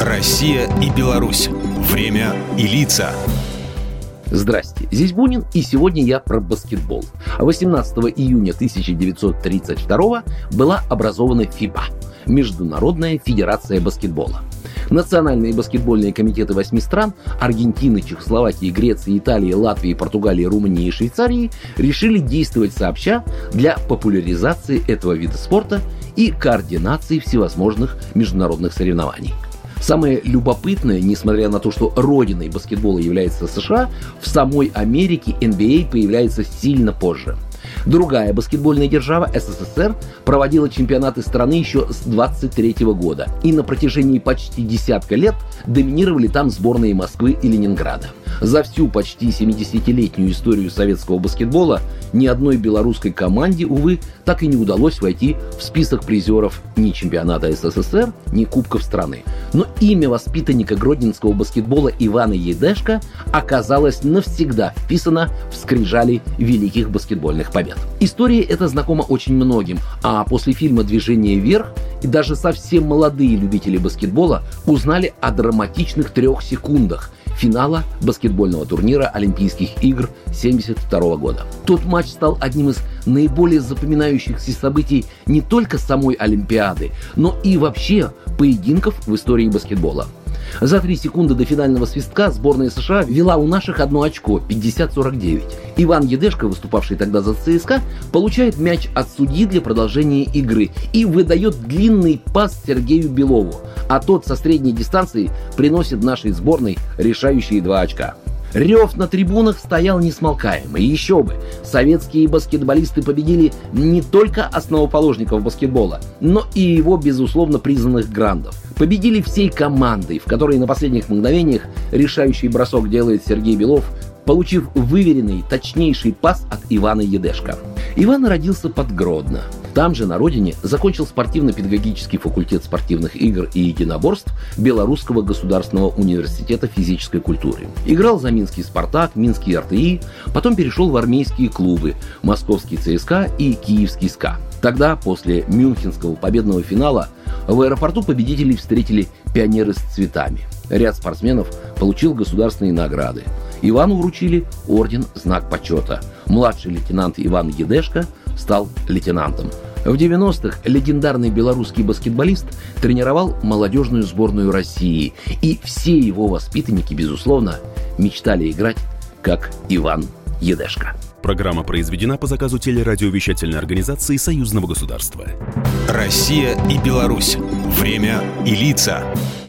Россия и Беларусь. Время и лица. Здрасте, здесь Бунин, и сегодня я про баскетбол. 18 июня 1932 была образована ФИБА – Международная федерация баскетбола. Национальные баскетбольные комитеты восьми стран – Аргентины, Чехословакии, Греции, Италии, Латвии, Португалии, Румынии и Швейцарии – решили действовать сообща для популяризации этого вида спорта и координации всевозможных международных соревнований. Самое любопытное, несмотря на то, что родиной баскетбола является США, в самой Америке NBA появляется сильно позже – Другая баскетбольная держава, СССР, проводила чемпионаты страны еще с 23 года. И на протяжении почти десятка лет доминировали там сборные Москвы и Ленинграда. За всю почти 70-летнюю историю советского баскетбола ни одной белорусской команде, увы, так и не удалось войти в список призеров ни чемпионата СССР, ни Кубков страны. Но имя воспитанника гродненского баскетбола Ивана Едешко оказалось навсегда вписано в скрижали великих баскетбольных побед. История эта знакома очень многим, а после фильма «Движение вверх» и даже совсем молодые любители баскетбола узнали о драматичных трех секундах – финала баскетбольного турнира Олимпийских игр 1972 года. Тот матч стал одним из наиболее запоминающихся событий не только самой Олимпиады, но и вообще поединков в истории баскетбола. За три секунды до финального свистка сборная США вела у наших одно очко 50-49. Иван Едешко, выступавший тогда за ЦСКА, получает мяч от судьи для продолжения игры и выдает длинный пас Сергею Белову, а тот со средней дистанции приносит нашей сборной решающие два очка. Рев на трибунах стоял несмолкаемый. Еще бы, советские баскетболисты победили не только основоположников баскетбола, но и его, безусловно, признанных грандов. Победили всей командой, в которой на последних мгновениях решающий бросок делает Сергей Белов, получив выверенный, точнейший пас от Ивана Едешко. Иван родился под Гродно – там же, на родине, закончил спортивно-педагогический факультет спортивных игр и единоборств Белорусского государственного университета физической культуры. Играл за Минский «Спартак», Минский «РТИ», потом перешел в армейские клубы Московский ЦСКА и Киевский СКА. Тогда, после Мюнхенского победного финала, в аэропорту победителей встретили пионеры с цветами. Ряд спортсменов получил государственные награды. Ивану вручили орден «Знак почета». Младший лейтенант Иван Едешко – стал лейтенантом. В 90-х легендарный белорусский баскетболист тренировал молодежную сборную России, и все его воспитанники, безусловно, мечтали играть как Иван Едешко. Программа произведена по заказу телерадиовещательной организации Союзного государства. Россия и Беларусь. Время и лица.